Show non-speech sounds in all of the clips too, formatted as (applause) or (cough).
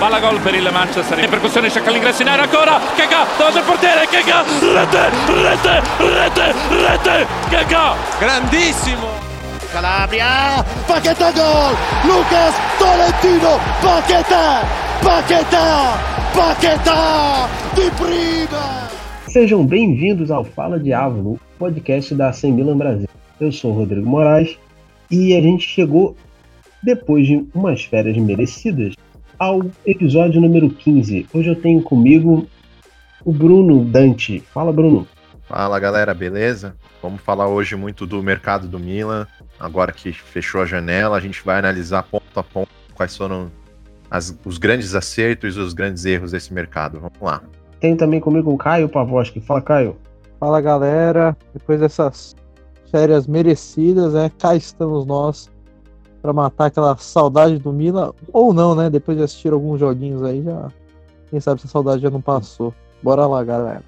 palla gol per il Manchester. In percussione cerca l'ingresso in area ancora. Keka davanti al portiere? Keka rete rete rete rete. Keka. Grandissimo. Calabria Paquetá gol. Lucas Tolentino Paquetá Paquetá Paquetá de prima. Sejam bem-vindos ao Fala Diabo, podcast da 100 Milan Brasil. Eu sou o Rodrigo Moraes e a gente chegou, depois de umas férias merecidas, ao episódio número 15. Hoje eu tenho comigo o Bruno Dante. Fala, Bruno. Fala, galera, beleza? Vamos falar hoje muito do mercado do Milan. Agora que fechou a janela, a gente vai analisar ponto a ponto quais foram as, os grandes acertos e os grandes erros desse mercado. Vamos lá. Tem também comigo o Caio Pavoski. Fala, Caio. Fala, galera. Depois dessas férias merecidas, né? Cá estamos nós para matar aquela saudade do Milan, ou não, né? Depois de assistir alguns joguinhos aí, já. Quem sabe essa saudade já não passou. Bora lá, galera.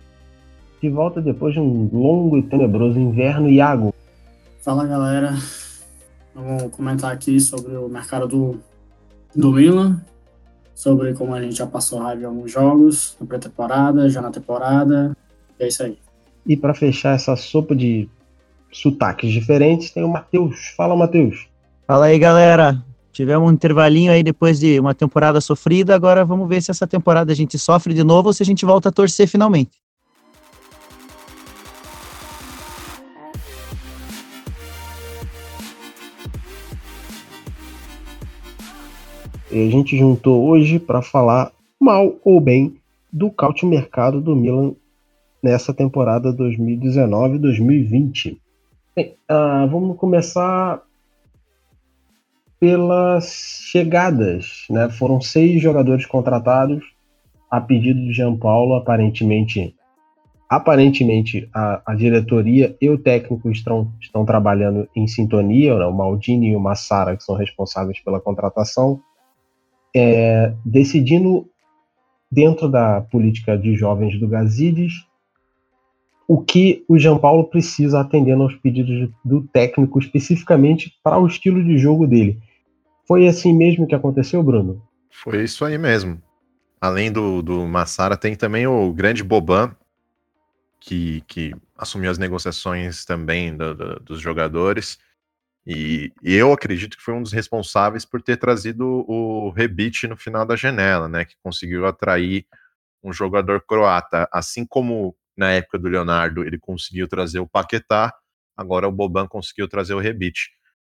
De volta depois de um longo e tenebroso inverno, Iago. Fala, galera. Vamos comentar aqui sobre o mercado do, do Milan, sobre como a gente já passou raiva em alguns jogos, na pré-temporada, já na temporada. E é isso aí. E para fechar essa sopa de sotaques diferentes, tem o Matheus. Fala, Matheus. Fala aí, galera. Tivemos um intervalinho aí depois de uma temporada sofrida. Agora vamos ver se essa temporada a gente sofre de novo ou se a gente volta a torcer finalmente. E a gente juntou hoje para falar mal ou bem do caute mercado do Milan nessa temporada 2019-2020. Bem, uh, vamos começar pelas chegadas. Né? Foram seis jogadores contratados a pedido de Jean Paulo, aparentemente. Aparentemente, a, a diretoria e o técnico estão, estão trabalhando em sintonia, né? o Maldini e o Massara, que são responsáveis pela contratação, é, decidindo, dentro da política de jovens do Gazidis, o que o Jean Paulo precisa atendendo aos pedidos do técnico, especificamente para o estilo de jogo dele. Foi assim mesmo que aconteceu, Bruno? Foi isso aí mesmo. Além do, do Massara, tem também o grande Boban, que, que assumiu as negociações também do, do, dos jogadores. E, eu acredito que foi um dos responsáveis por ter trazido o Rebite no final da janela, né? Que conseguiu atrair um jogador croata. Assim como na época do Leonardo ele conseguiu trazer o Paquetá, agora o Boban conseguiu trazer o Rebite.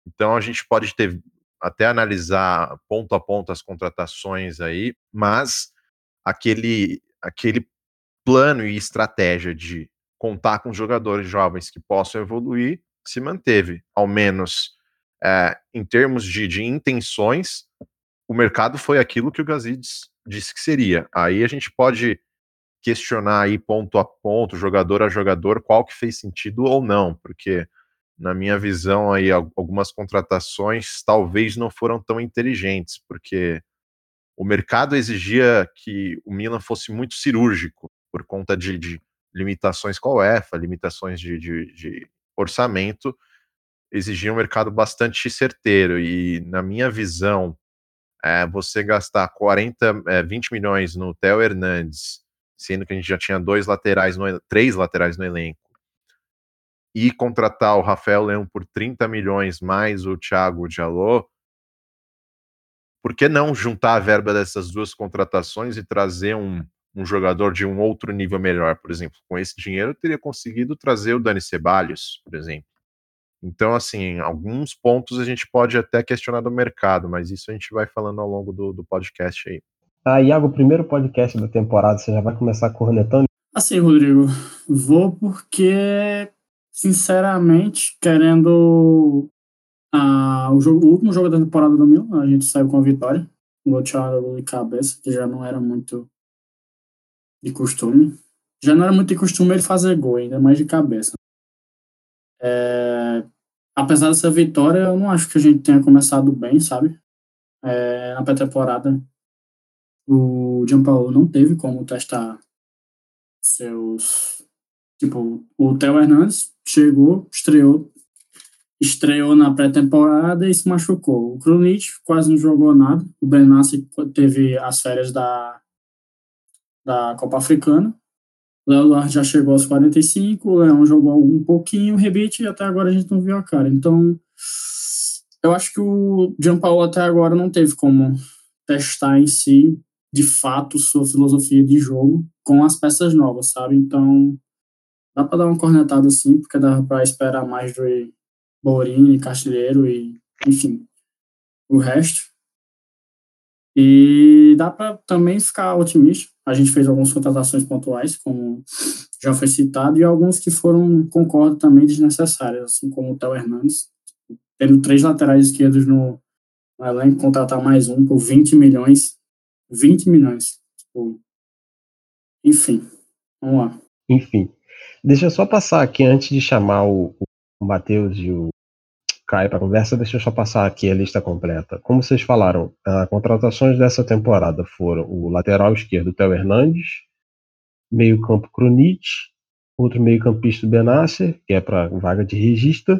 Então a gente pode ter até analisar ponto a ponto as contratações aí, mas aquele, aquele plano e estratégia de contar com jogadores jovens que possam evoluir se manteve, ao menos é, em termos de, de intenções, o mercado foi aquilo que o Gazidis disse que seria. Aí a gente pode questionar aí ponto a ponto, jogador a jogador, qual que fez sentido ou não, porque na minha visão, aí, algumas contratações talvez não foram tão inteligentes, porque o mercado exigia que o Milan fosse muito cirúrgico por conta de, de limitações com a UEFA, limitações de, de, de, orçamento, exigia um mercado bastante certeiro. E na minha visão, é, você gastar 40, é, 20 milhões no Theo Hernandes, sendo que a gente já tinha dois laterais, no, três laterais no elenco, e contratar o Rafael Leão por 30 milhões mais o Thiago Diallo, por que não juntar a verba dessas duas contratações e trazer um, um jogador de um outro nível melhor, por exemplo? Com esse dinheiro eu teria conseguido trazer o Dani Ceballos, por exemplo. Então, assim, alguns pontos a gente pode até questionar do mercado, mas isso a gente vai falando ao longo do, do podcast aí. Ah, Iago, o primeiro podcast da temporada, você já vai começar cornetando? Assim, Rodrigo, vou porque sinceramente, querendo ah, o, jogo, o último jogo da temporada do Milan, a gente saiu com a vitória. Um gol de cabeça, que já não era muito de costume. Já não era muito de costume ele fazer gol, ainda mais de cabeça. É, apesar dessa vitória, eu não acho que a gente tenha começado bem, sabe? É, na pré-temporada, o Gianpaolo não teve como testar seus Tipo, o Theo Hernandes chegou, estreou, estreou na pré-temporada e se machucou. O Krunic quase não jogou nada. O Benassi teve as férias da, da Copa Africana. O Duarte já chegou aos 45, o Leão jogou um pouquinho, o Rebite e até agora a gente não viu a cara. Então, eu acho que o Paulo até agora não teve como testar em si, de fato, sua filosofia de jogo com as peças novas, sabe? Então, dá para dar uma cornetada assim, porque dá para esperar mais do Borini, Castilheiro e, enfim, o resto. E dá para também ficar otimista. A gente fez algumas contratações pontuais, como já foi citado, e alguns que foram, concordo, também desnecessárias, assim como o Theo Hernandes. Tendo três laterais esquerdos no, no elenco, contratar mais um por 20 milhões. 20 milhões. Tipo, enfim, vamos lá. Enfim, deixa eu só passar aqui antes de chamar o, o Matheus e o Caio para conversa, deixa eu só passar aqui a lista completa. Como vocês falaram, as contratações dessa temporada foram o lateral esquerdo, Theo Hernandes, meio-campo Krunic, outro meio-campista Benasser, que é para vaga de regista,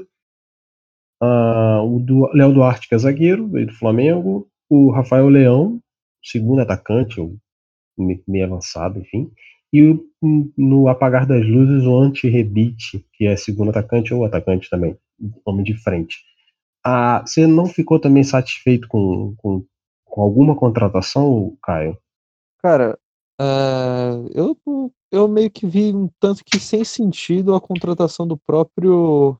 uh, o do Léo Duarte, que é zagueiro, veio do Flamengo, o Rafael Leão, segundo atacante, ou meio avançado, enfim, e no apagar das luzes o anti-rebite, que é segundo atacante ou atacante também, homem de frente. Ah, você não ficou também satisfeito com, com, com alguma contratação, Caio? Cara, uh, eu, eu meio que vi um tanto que sem sentido a contratação do próprio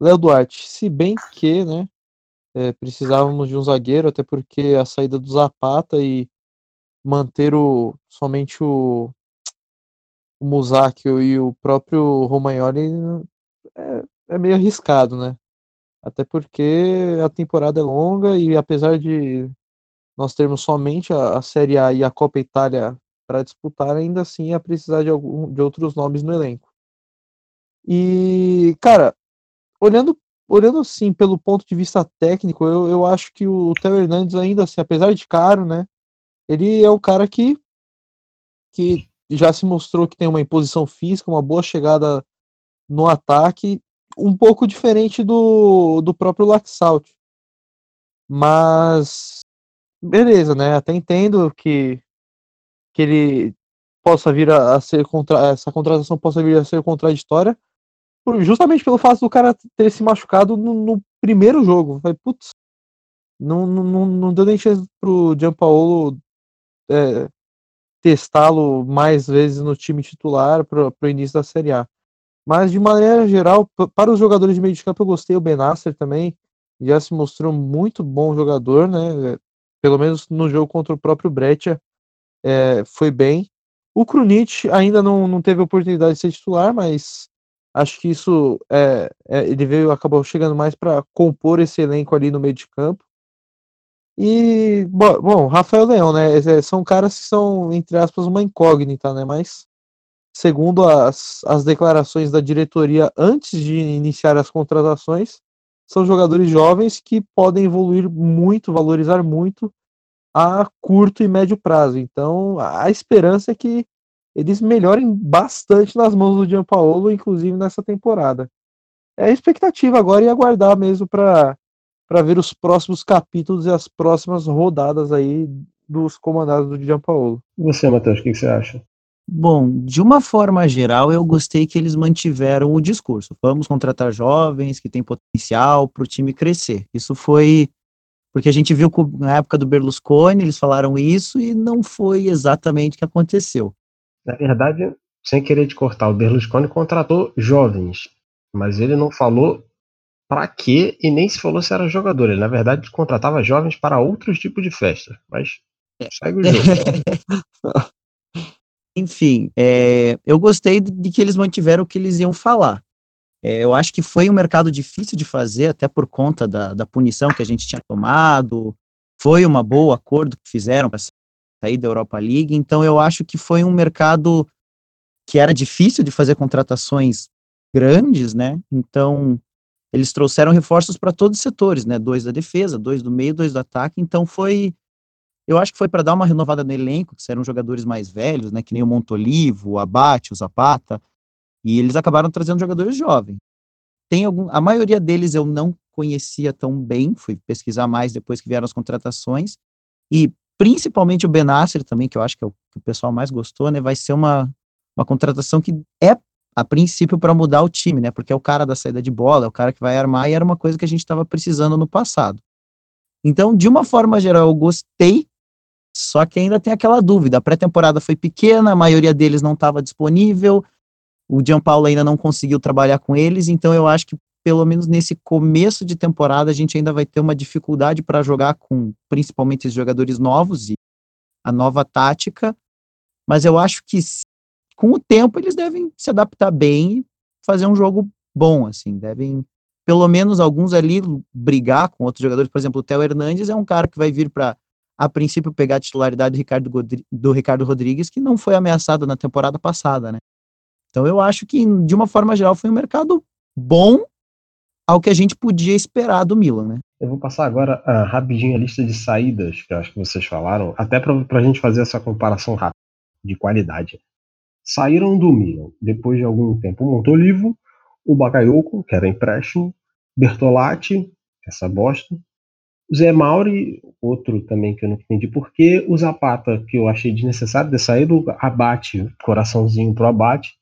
Léo Duarte. Se bem que, né, é, precisávamos de um zagueiro, até porque a saída do Zapata e manter o, somente o o Musacchio e o próprio Romagnoli é, é meio arriscado, né? Até porque a temporada é longa e apesar de nós termos somente a, a Série A e a Copa Itália para disputar, ainda assim ia precisar de, algum, de outros nomes no elenco. E, cara, olhando, olhando assim pelo ponto de vista técnico, eu, eu acho que o Theo Hernandes, ainda assim, apesar de caro, né? Ele é o cara que, que já se mostrou que tem uma imposição física, uma boa chegada no ataque, um pouco diferente do, do próprio Laxalt. Mas beleza, né? Até entendo que, que ele possa vir a, a ser contra essa contratação possa vir a ser contraditória, por, justamente pelo fato do cara ter se machucado no, no primeiro jogo. Vai, putz, não, não, não deu nem chance pro Gianpaolo é, testá-lo mais vezes no time titular para o início da Série A. Mas, de maneira geral, para os jogadores de meio de campo, eu gostei. O Benasser também já se mostrou muito bom jogador, né? Pelo menos no jogo contra o próprio Breccia, é, foi bem. O Krunic ainda não, não teve oportunidade de ser titular, mas acho que isso é, é ele veio acabou chegando mais para compor esse elenco ali no meio de campo. E, bom, Rafael Leão, né? É, são caras que são, entre aspas, uma incógnita, né? Mas, segundo as, as declarações da diretoria antes de iniciar as contratações, são jogadores jovens que podem evoluir muito, valorizar muito a curto e médio prazo. Então, a esperança é que eles melhorem bastante nas mãos do Gianpaolo, inclusive nessa temporada. É a expectativa agora e aguardar mesmo para para ver os próximos capítulos e as próximas rodadas aí dos comandados do Gianpaolo. E você, Matheus, o que, que você acha? Bom, de uma forma geral, eu gostei que eles mantiveram o discurso. Vamos contratar jovens que têm potencial para o time crescer. Isso foi porque a gente viu que na época do Berlusconi eles falaram isso e não foi exatamente o que aconteceu. Na verdade, sem querer te cortar, o Berlusconi contratou jovens, mas ele não falou para quê e nem se falou se era jogador. Ele, na verdade, contratava jovens para outros tipos de festa. Mas segue o jogo. (laughs) Enfim, é, eu gostei de que eles mantiveram o que eles iam falar. É, eu acho que foi um mercado difícil de fazer, até por conta da, da punição que a gente tinha tomado. Foi um bom acordo que fizeram para sair da Europa League. Então, eu acho que foi um mercado que era difícil de fazer contratações grandes, né? Então, eles trouxeram reforços para todos os setores, né? Dois da defesa, dois do meio, dois do ataque. Então foi, eu acho que foi para dar uma renovada no elenco, que eram jogadores mais velhos, né? Que nem o Montolivo, o Abate, o Zapata. E eles acabaram trazendo jogadores jovens. tem algum, a maioria deles eu não conhecia tão bem, fui pesquisar mais depois que vieram as contratações, e principalmente o Benasser também, que eu acho que é o que o pessoal mais gostou, né, vai ser uma, uma contratação que é, a princípio, para mudar o time, né, porque é o cara da saída de bola, é o cara que vai armar, e era uma coisa que a gente estava precisando no passado. Então, de uma forma geral, eu gostei, só que ainda tem aquela dúvida, a pré-temporada foi pequena, a maioria deles não estava disponível, o Paulo ainda não conseguiu trabalhar com eles, então eu acho que pelo menos nesse começo de temporada a gente ainda vai ter uma dificuldade para jogar com principalmente os jogadores novos e a nova tática, mas eu acho que com o tempo eles devem se adaptar bem e fazer um jogo bom, assim, devem pelo menos alguns ali brigar com outros jogadores, por exemplo, o Theo Hernandes é um cara que vai vir para a princípio pegar a titularidade do Ricardo, do Ricardo Rodrigues, que não foi ameaçado na temporada passada, né? Então eu acho que, de uma forma geral, foi um mercado bom ao que a gente podia esperar do Milan, né? Eu vou passar agora uh, rapidinho a lista de saídas que acho que vocês falaram, até para a gente fazer essa comparação rápida de qualidade. Saíram do Milan depois de algum tempo o Montolivo, o Bakayoko, que era empréstimo, Bertolatti, essa bosta, Zé Mauri, outro também que eu não entendi porquê, o Zapata, que eu achei desnecessário ter saído, abate, coraçãozinho pro abate,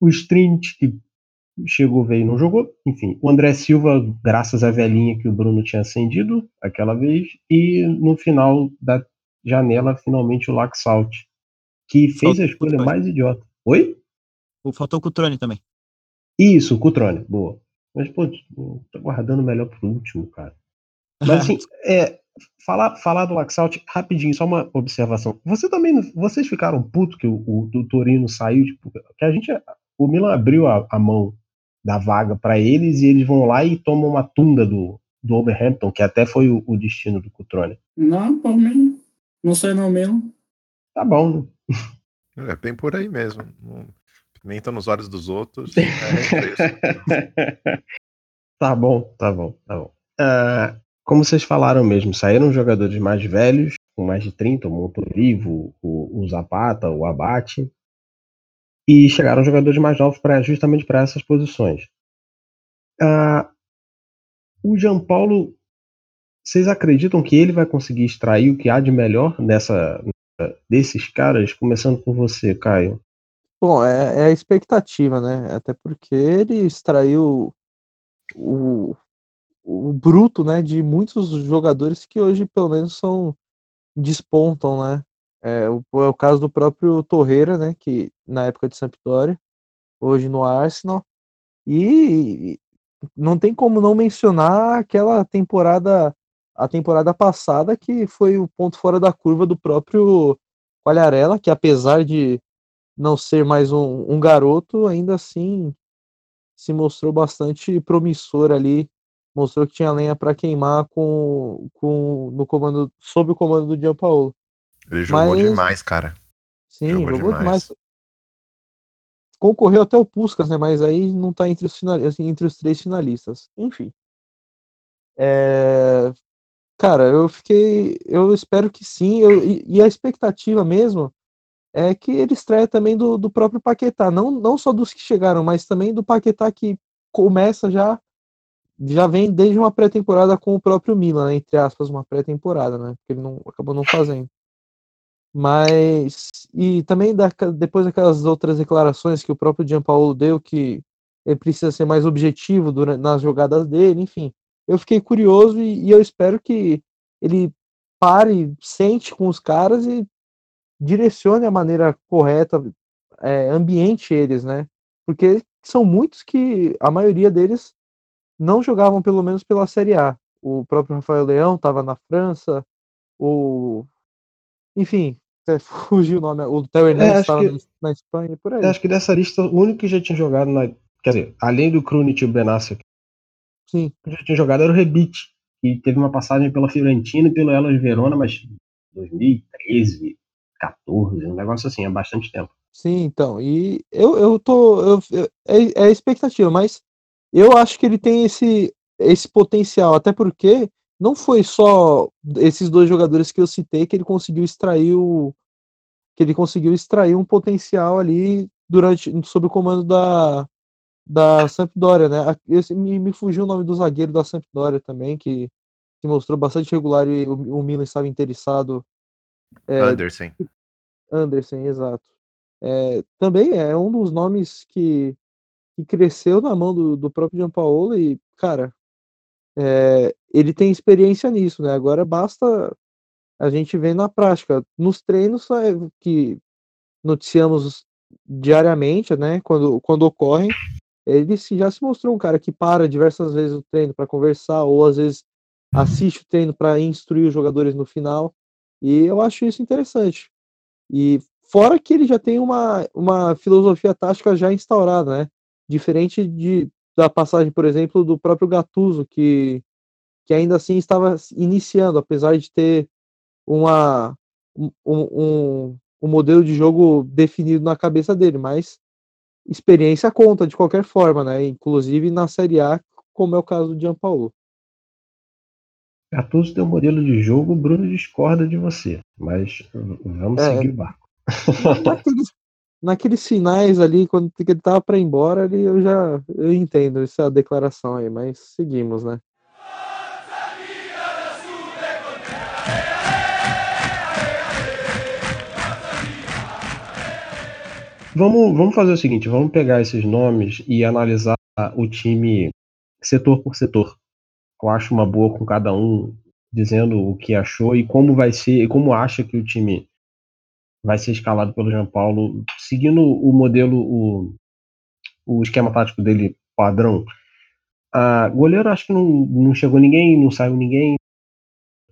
o Strint, que chegou, veio e não jogou. Enfim, o André Silva, graças à velhinha que o Bruno tinha acendido aquela vez. E no final da janela, finalmente o Laxalt, que fez Faltou a escolha mais idiota. Oi? Faltou o Cutrone também. Isso, o Cutrone, boa. Mas, pô, tô guardando melhor pro último, cara. Mas assim, (laughs) é, falar, falar do Laxalt, rapidinho, só uma observação. Você também, vocês ficaram puto que o, o do Torino saiu, tipo, que a gente, o Milan abriu a, a mão da vaga para eles e eles vão lá e tomam uma tunda do, do Overhampton, que até foi o, o destino do Cutrone. Não, por mim, não sei não mesmo. Tá bom, né? É bem por aí mesmo. Pimenta nos olhos dos outros. (laughs) É tá bom, tá bom, tá bom. Uh, como vocês falaram mesmo, saíram jogadores mais velhos, com mais de 30, o Montolivo, o, o Zapata, o Abate, e chegaram jogadores mais novos para justamente para essas posições. Uh, o Jean Paulo, vocês acreditam que ele vai conseguir extrair o que há de melhor nessa, desses caras? Começando com você, Caio. Bom, é, é a expectativa, né? Até porque ele extraiu o, o bruto, né, de muitos jogadores que hoje pelo menos são despontam, né? É o, é o caso do próprio Torreira, né, que na época de Sampdoria, hoje no Arsenal. E não tem como não mencionar aquela temporada, a temporada passada, que foi o ponto fora da curva do próprio Qualharela, que apesar de não ser mais um, um garoto, ainda assim se mostrou bastante promissor ali, mostrou que tinha lenha para queimar com, com no comando sob o comando do Gianpaolo. Ele jogou Mas... demais, cara. Sim, jogou, jogou demais. demais. Concorreu até o Puskas, né? Mas aí não tá entre os, finalistas, assim, entre os três finalistas. Enfim. É... Cara, eu fiquei. Eu espero que sim. Eu, e, e, a expectativa mesmo é que ele estreia também do, do próprio Paquetá. Não, não só dos que chegaram, mas também do Paquetá que começa já. Já vem desde uma pré-temporada com o próprio Milan, né? entre aspas, uma pré-temporada, né? Porque ele não acabou não fazendo. Mas. E também da, depois daquelas outras declarações que o próprio Gianpaolo deu, que ele precisa ser mais objetivo durante, nas jogadas dele, enfim. Eu fiquei curioso e, e eu espero que ele pare, sente com os caras e direcione a maneira correta, é, ambiente eles, né? Porque são muitos que a maioria deles não jogavam pelo menos pela Série A. O próprio Rafael Leão estava na França, o enfim, (laughs) fugiu o nome. O Theo Hernandes estava é, na Espanha por aí. Acho que dessa lista, o único que já tinha jogado na. Quer dizer, além do Krunic e o Benassi, Sim. que já tinha jogado era o Rebite, que teve uma passagem pela Fiorentina e pelo Elas Verona, mas 2013, 14, um negócio assim, há bastante tempo. Sim, então. E eu, eu tô. Eu, eu, é, é expectativa, mas eu acho que ele tem esse, esse potencial, até porque não foi só esses dois jogadores que eu citei que ele conseguiu extrair o que ele conseguiu extrair um potencial ali durante sob o comando da da Sampdoria, né? Esse, me, me fugiu o nome do zagueiro da Sampdoria também, que, que mostrou bastante regular e o, o Milan estava interessado. É, Anderson. Anderson, exato. É, também é um dos nomes que, que cresceu na mão do, do próprio Gianpaolo e, cara, é, ele tem experiência nisso, né? Agora basta a gente ver na prática. Nos treinos é, que noticiamos diariamente, né? Quando, quando ocorrem, ele já se mostrou um cara que para diversas vezes o treino para conversar, ou às vezes assiste o treino para instruir os jogadores no final. E eu acho isso interessante. E fora que ele já tem uma, uma filosofia tática já instaurada, né? Diferente de, da passagem, por exemplo, do próprio Gattuso, que, que ainda assim estava iniciando, apesar de ter uma, um, um, um modelo de jogo definido na cabeça dele, mas experiência conta de qualquer forma, né? Inclusive na Série A, como é o caso do Gianpaolo. Gattuso tem um modelo de jogo, o Bruno discorda de você, mas vamos é, seguir o barco. Naqueles, naqueles sinais ali, quando ele tava para ir embora, ali, eu já eu entendo essa declaração aí, mas seguimos, né? Vamos, vamos fazer o seguinte: vamos pegar esses nomes e analisar o time setor por setor. Eu acho uma boa com cada um dizendo o que achou e como vai ser, e como acha que o time vai ser escalado pelo João Paulo, seguindo o modelo, o, o esquema tático dele padrão. A goleiro acho que não, não chegou ninguém, não saiu ninguém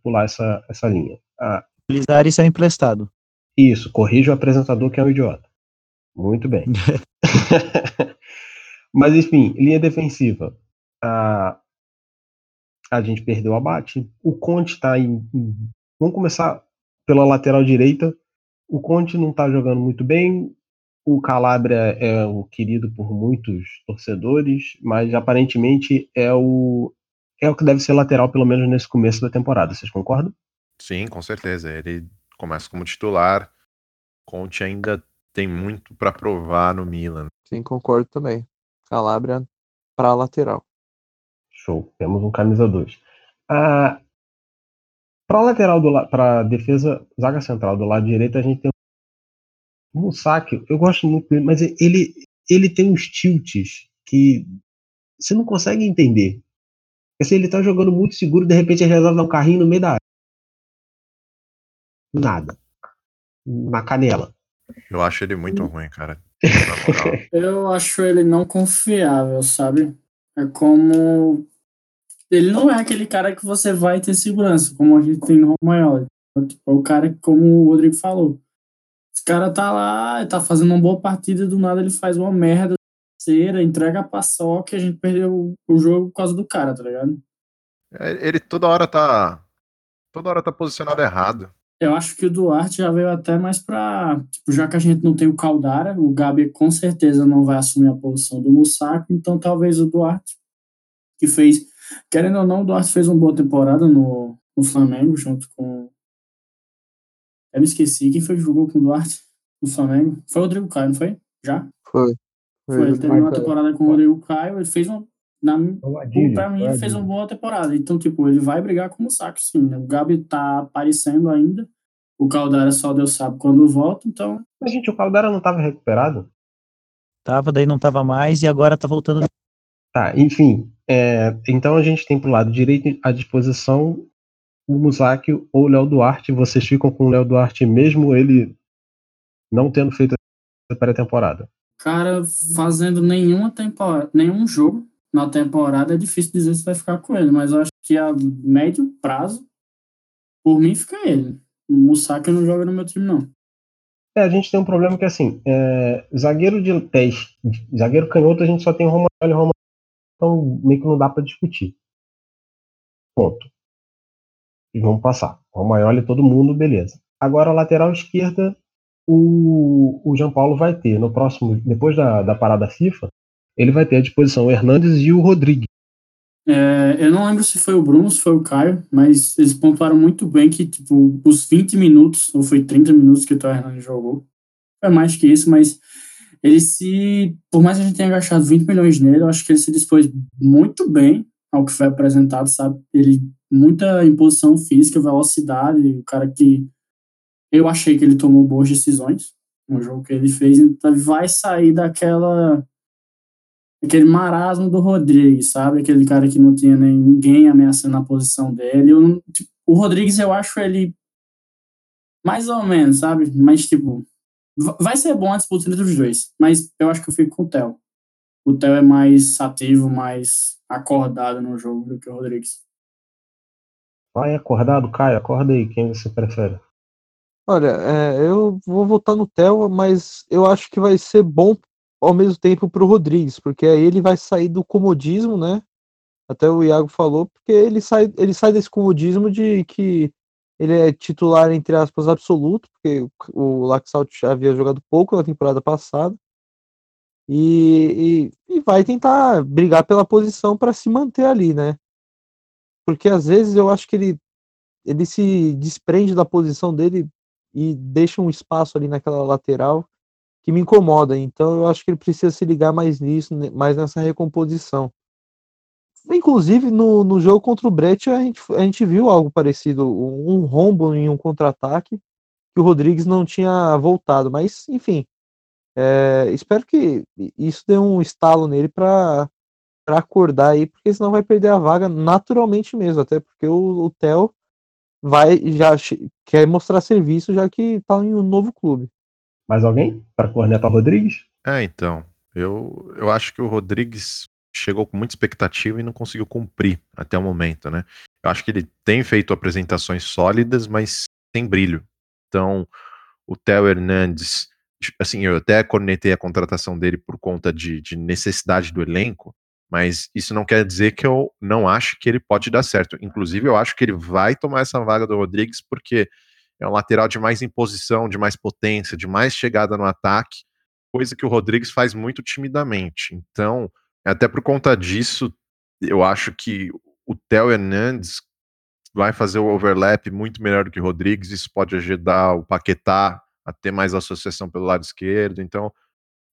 pular essa, essa linha. Ah, isso é emprestado. Isso, corrija o apresentador que é um idiota. Muito bem. (laughs) Mas enfim, linha defensiva. A, a gente perdeu o abate. O Conte está em. Vamos começar pela lateral direita. O Conte não está jogando muito bem. O Calabria é o querido por muitos torcedores, mas aparentemente é o é o que deve ser lateral pelo menos nesse começo da temporada. Vocês concordam? Sim, com certeza. Ele começa como titular. Conte ainda tem muito para provar no Milan. Sim, concordo também. Calabria para lateral. Show. Temos um camisa 2. Ah, para lateral do para defesa, zaga central do lado direito, a gente tem um saque. Eu gosto muito dele, mas ele ele tem uns tilts que você não consegue entender. Assim, ele tá jogando muito seguro, de repente ele resolve dar um carrinho no meio da área. Nada. Na canela. Eu acho ele muito ruim, cara. (laughs) Eu acho ele não confiável, sabe? É como. Ele não é aquele cara que você vai ter segurança, como a gente tem no Romagnoli. Tipo, é o cara que, como o Rodrigo falou. Esse cara tá lá, tá fazendo uma boa partida, do nada ele faz uma merda cera, entrega a paçoca e a gente perdeu o jogo por causa do cara, tá ligado? É, ele toda hora tá. Toda hora tá posicionado errado. Eu acho que o Duarte já veio até mais para. Tipo, já que a gente não tem o Caldara, o Gabi com certeza não vai assumir a posição do Mussaco, então talvez o Duarte, que fez. Querendo ou não, o Duarte fez uma boa temporada no, no Flamengo, junto com. Eu me esqueci. Quem foi que jogou com o Duarte no Flamengo? Foi o Rodrigo Caio, não foi? Já? Foi. Foi, foi ele teve uma temporada com o Rodrigo Caio, ele fez uma. Na, pra mim, ele fez uma boa temporada. Então, tipo, ele vai brigar como saco, sim. Né? O Gabi tá aparecendo ainda. O Caldara só Deus sabe quando volta, então. Mas, gente, o Caldara não tava recuperado? Tava, daí não tava mais e agora tá voltando. Tá, enfim. É, então a gente tem pro lado direito à disposição o Musaki ou o Léo Duarte. Vocês ficam com o Léo Duarte mesmo ele não tendo feito a pré-temporada? Cara, fazendo nenhuma temporada, nenhum jogo, na temporada, é difícil dizer se vai ficar com ele, mas eu acho que a médio prazo, por mim, fica ele. O Musaka não joga no meu time, não. É, a gente tem um problema que, assim, é, zagueiro de pés, zagueiro canhoto, a gente só tem o Romário e Romário, então meio que não dá para discutir. Ponto. E vamos passar. Romagnoli todo mundo, beleza. Agora, lateral esquerda, o, o João Paulo vai ter no próximo, depois da, da parada FIFA, ele vai ter à disposição o Hernandes e o Rodrigues. É, eu não lembro se foi o Bruno, se foi o Caio, mas eles pontuaram muito bem que, tipo, os 20 minutos, ou foi 30 minutos que o Hernandes jogou, é mais que isso, mas ele se, por mais que a gente tenha gastado 20 milhões nele, eu acho que ele se dispôs muito bem ao que foi apresentado, sabe? Ele, muita imposição física, velocidade, o cara que eu achei que ele tomou boas decisões no jogo que ele fez, então vai sair daquela aquele marasmo do Rodrigues, sabe? Aquele cara que não tinha nem ninguém ameaçando a posição dele. Eu, tipo, o Rodrigues, eu acho ele mais ou menos, sabe? Mas, tipo, vai ser bom a disputa entre os dois. Mas eu acho que eu fico com o Theo. O Theo é mais ativo, mais acordado no jogo do que o Rodrigues. Vai acordado, Caio, acorda aí, quem você prefere? Olha, é, eu vou votar no Theo, mas eu acho que vai ser bom ao mesmo tempo para o Rodrigues, porque aí ele vai sair do comodismo, né? Até o Iago falou, porque ele sai, ele sai desse comodismo de que ele é titular, entre aspas, absoluto, porque o Laxalt já havia jogado pouco na temporada passada. E, e, e vai tentar brigar pela posição para se manter ali, né? Porque às vezes eu acho que ele, ele se desprende da posição dele e deixa um espaço ali naquela lateral que me incomoda. Então eu acho que ele precisa se ligar mais nisso, mais nessa recomposição. Inclusive no, no jogo contra o Brett a gente, a gente viu algo parecido, um rombo em um contra-ataque que o Rodrigues não tinha voltado, mas enfim, é, espero que isso dê um estalo nele para acordar aí, porque senão vai perder a vaga naturalmente mesmo, até porque o, o Theo vai já quer mostrar serviço já que está em um novo clube. Mais alguém para cornetar o Rodrigues? É, então. Eu, eu acho que o Rodrigues chegou com muita expectativa e não conseguiu cumprir até o momento, né? Eu acho que ele tem feito apresentações sólidas, mas sem brilho. Então, o Theo Hernandes, assim, eu até cornetei a contratação dele por conta de, de necessidade do elenco, mas isso não quer dizer que eu não acho que ele pode dar certo. Inclusive, eu acho que ele vai tomar essa vaga do Rodrigues, porque é um lateral de mais imposição, de mais potência, de mais chegada no ataque, coisa que o Rodrigues faz muito timidamente. Então, até por conta disso, eu acho que o Theo Hernandes vai fazer o overlap muito melhor do que o Rodrigues, isso pode ajudar o Paquetá a ter mais associação pelo lado esquerdo, então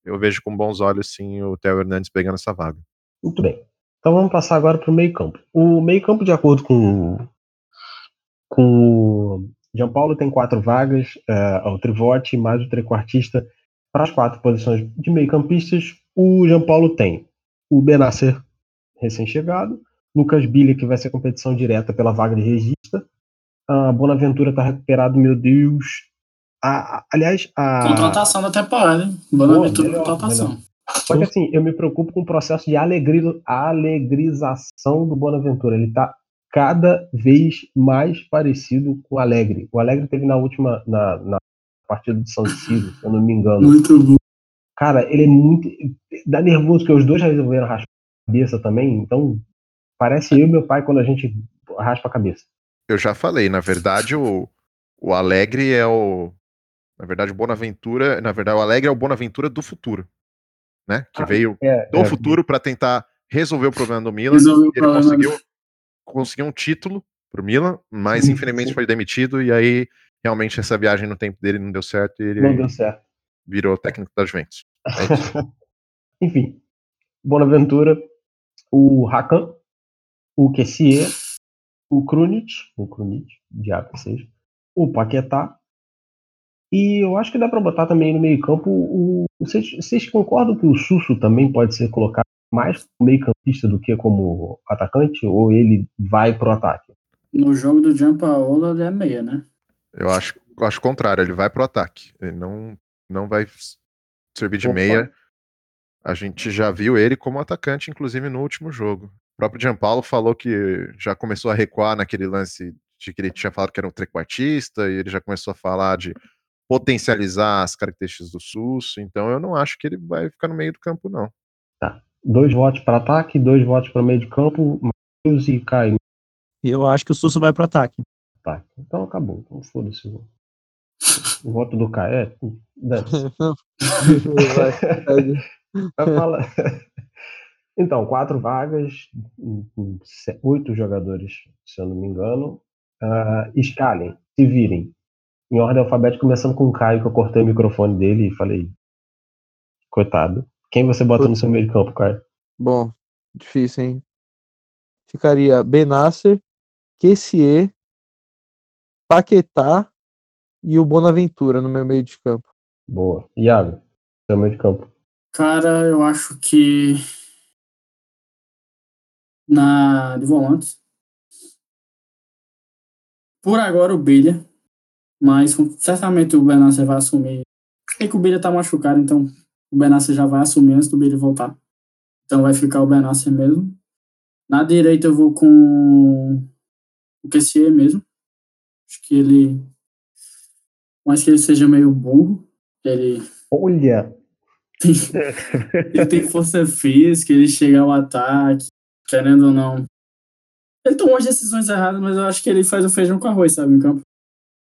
eu vejo com bons olhos sim o Theo Hernandes pegando essa vaga. Muito bem. Então vamos passar agora para o meio campo. O meio campo, de acordo com, com João Paulo tem quatro vagas, uh, o trivote mais o trequartista para as quatro posições de meio-campistas. O João Paulo tem o Benasser, recém-chegado, Lucas Bilha, que vai ser competição direta pela vaga de regista. A Bonaventura está recuperado, meu Deus. A, a, aliás, a. Contratação da temporada, hein? Bonaventura melhor, contratação. Melhor. Só que assim, eu me preocupo com o processo de alegri, alegrização do Bonaventura. Ele está cada vez mais parecido com o Alegre. O Alegre teve na última, na, na partida de São Ciro, se eu não me engano. Muito bom. Cara, ele é muito. Dá nervoso, porque os dois resolveram raspar a cabeça também, então parece eu e meu pai quando a gente raspa a cabeça. Eu já falei, na verdade, o, o Alegre é o. Na verdade, o Bonaventura. Na verdade, o Alegre é o Bonaventura do futuro. Né? Que ah, veio é, do é, futuro para tentar resolver o problema do Milan. Ele conseguiu conseguiu um título pro Milan, mas sim, infelizmente foi demitido e aí realmente essa viagem no tempo dele não deu certo e ele não deu certo. virou técnico da Juventus. É (laughs) Enfim, Bonaventura, o Hakan, o Kessier, o Krunic, o Krunic, diabo que seja, o Paquetá, e eu acho que dá para botar também no meio campo o. Vocês, vocês concordam que o Susso também pode ser colocado mais como meio campista do que como atacante, ou ele vai pro ataque? No jogo do Gianpaolo ele é meia, né? Eu acho, eu acho o contrário, ele vai pro ataque. Ele não, não vai servir de Opa. meia. A gente já viu ele como atacante, inclusive no último jogo. O próprio Gianpaolo falou que já começou a recuar naquele lance de que ele tinha falado que era um trequartista, e ele já começou a falar de potencializar as características do SUS, então eu não acho que ele vai ficar no meio do campo, não. Tá dois votos para ataque, dois votos para meio de campo, Matheus e Caio. Eu acho que o Susso vai para ataque. Tá, então acabou. Então foda-se. O voto do Caio é. (laughs) falar. Então, quatro vagas, oito jogadores, se eu não me engano. Uh, escalem, se virem. Em ordem alfabética, começando com o Caio, que eu cortei o microfone dele e falei. Coitado. Quem você bota no seu meio de campo, Caio? Bom, difícil, hein? Ficaria Benasser, Kessier, Paquetá e o Bonaventura no meu meio de campo. Boa. Iago, seu meio de campo. Cara, eu acho que na de volantes. Por agora o Bilha, mas certamente o Benasser vai assumir. Sei que o Bilha tá machucado, então o Benasser já vai assumir antes do Bilha voltar. Então vai ficar o Benasser mesmo. Na direita eu vou com o Kessier mesmo. Acho que ele. Mais que ele seja meio burro. Ele. Olha! ele tem força física, ele chega ao ataque, querendo ou não. Ele tomou as decisões erradas, mas eu acho que ele faz o feijão com arroz, sabe, em campo.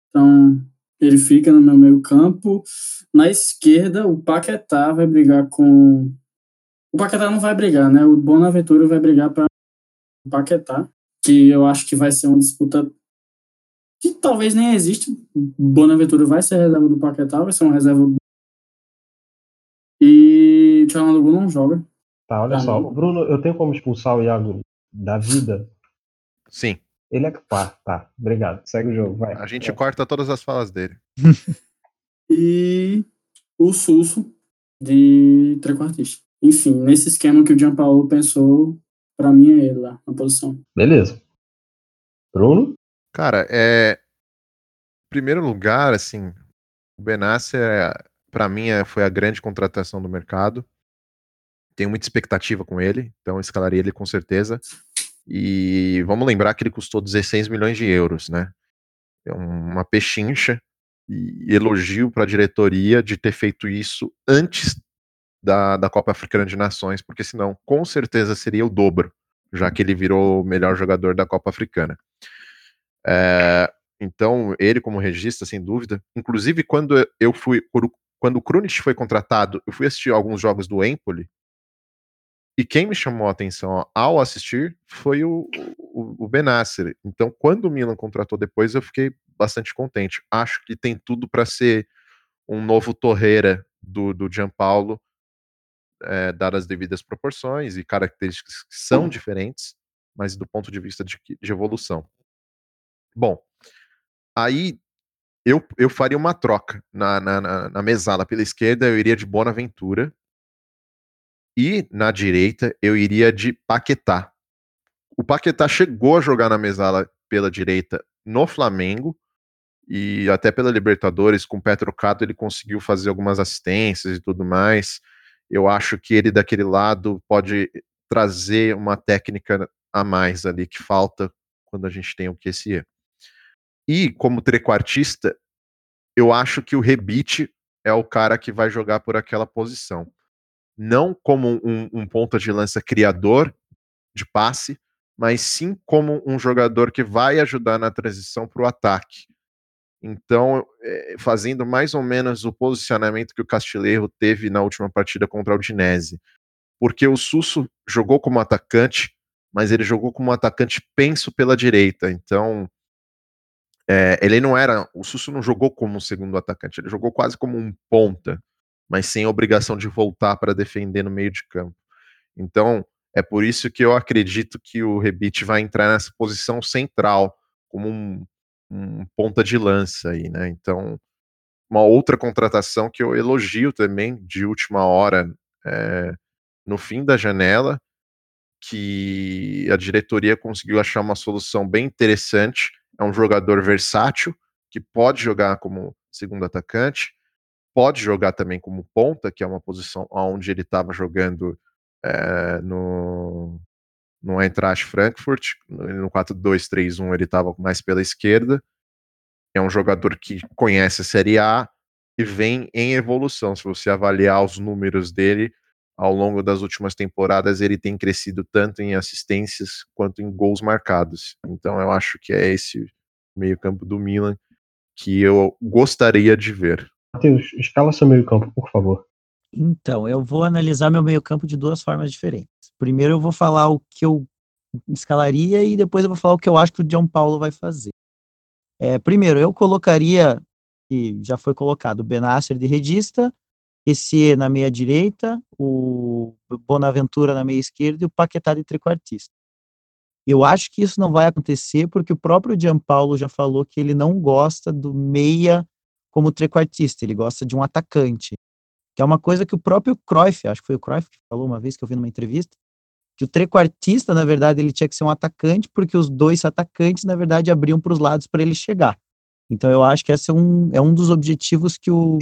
Então, ele fica no meu meio campo. Na esquerda, o Paquetá vai brigar com. O Paquetá não vai brigar, né? O Bonaventura vai brigar para o Paquetá, que eu acho que vai ser uma disputa que talvez nem exista. Bonaventura vai ser reserva do Paquetá, vai ser uma reserva. E o Tchalandugu não joga. Tá, olha Ah, só. Bruno, eu tenho como expulsar o Iago da vida? Sim, Ele é pá, tá. Obrigado. Segue o jogo, vai. a gente corta todas as falas dele. (laughs) E o Susso de trequartista. Enfim, nesse esquema que o Gianpaolo pensou, pra mim é ele lá, na posição. Beleza. Bruno? Cara, é. Em primeiro lugar, assim, o Benasser, é, pra mim, é- foi a grande contratação do mercado. Tenho muita expectativa com ele, então eu escalaria ele com certeza. E vamos lembrar que ele custou 16 milhões de euros, né? É uma pechincha. E elogio para a diretoria de ter feito isso antes da, da Copa Africana de Nações, porque senão, com certeza, seria o dobro, já que ele virou o melhor jogador da Copa Africana. É, então, ele como regista, sem dúvida. Inclusive, quando eu fui, quando o Krunic foi contratado, eu fui assistir alguns jogos do Empoli, e quem me chamou a atenção ao assistir foi o, o, o Benasser. Então, quando o Milan contratou depois, eu fiquei bastante contente. Acho que tem tudo para ser um novo Torreira do, do Gianpaolo, é, dadas as devidas proporções e características que são diferentes, mas do ponto de vista de, de evolução. Bom, aí eu, eu faria uma troca na, na, na, na mesala pela esquerda, eu iria de Bonaventura e na direita eu iria de Paquetá. O Paquetá chegou a jogar na mesala pela direita no Flamengo e até pela Libertadores com o pé trocado ele conseguiu fazer algumas assistências e tudo mais. Eu acho que ele daquele lado pode trazer uma técnica a mais ali que falta quando a gente tem o QSE. E como trequartista, eu acho que o Rebite é o cara que vai jogar por aquela posição. Não como um, um ponta de lança criador de passe, mas sim como um jogador que vai ajudar na transição para o ataque. Então, é, fazendo mais ou menos o posicionamento que o Castilheiro teve na última partida contra o Udinese. Porque o Susso jogou como atacante, mas ele jogou como atacante penso pela direita. Então, é, ele não era. O Susso não jogou como um segundo atacante, ele jogou quase como um ponta, mas sem obrigação de voltar para defender no meio de campo. Então, é por isso que eu acredito que o Rebite vai entrar nessa posição central, como um, um ponta de lança aí, né? Então, uma outra contratação que eu elogio também de última hora, é, no fim da janela, que a diretoria conseguiu achar uma solução bem interessante. É um jogador versátil, que pode jogar como segundo atacante, pode jogar também como ponta, que é uma posição onde ele estava jogando é, no, no Eintracht Frankfurt, no 4-2-3-1 ele estava mais pela esquerda. É um jogador que conhece a Série A e vem em evolução. Se você avaliar os números dele ao longo das últimas temporadas, ele tem crescido tanto em assistências quanto em gols marcados. Então eu acho que é esse meio-campo do Milan que eu gostaria de ver. Matheus, escala seu meio-campo, por favor. Então, eu vou analisar meu meio-campo de duas formas diferentes. Primeiro, eu vou falar o que eu escalaria e depois eu vou falar o que eu acho que o João Paulo vai fazer. É, primeiro, eu colocaria, que já foi colocado, o Benasser de redista, esse na meia direita, o Bonaventura na meia esquerda e o Paquetá de trequartista. Eu acho que isso não vai acontecer porque o próprio Gianpaulo já falou que ele não gosta do meia como trequartista, ele gosta de um atacante. Que é uma coisa que o próprio Cruyff, acho que foi o Cruyff que falou uma vez que eu vi numa entrevista, que o trequartista, na verdade, ele tinha que ser um atacante porque os dois atacantes, na verdade, abriam para os lados para ele chegar. Então eu acho que esse é um, é um dos objetivos que o,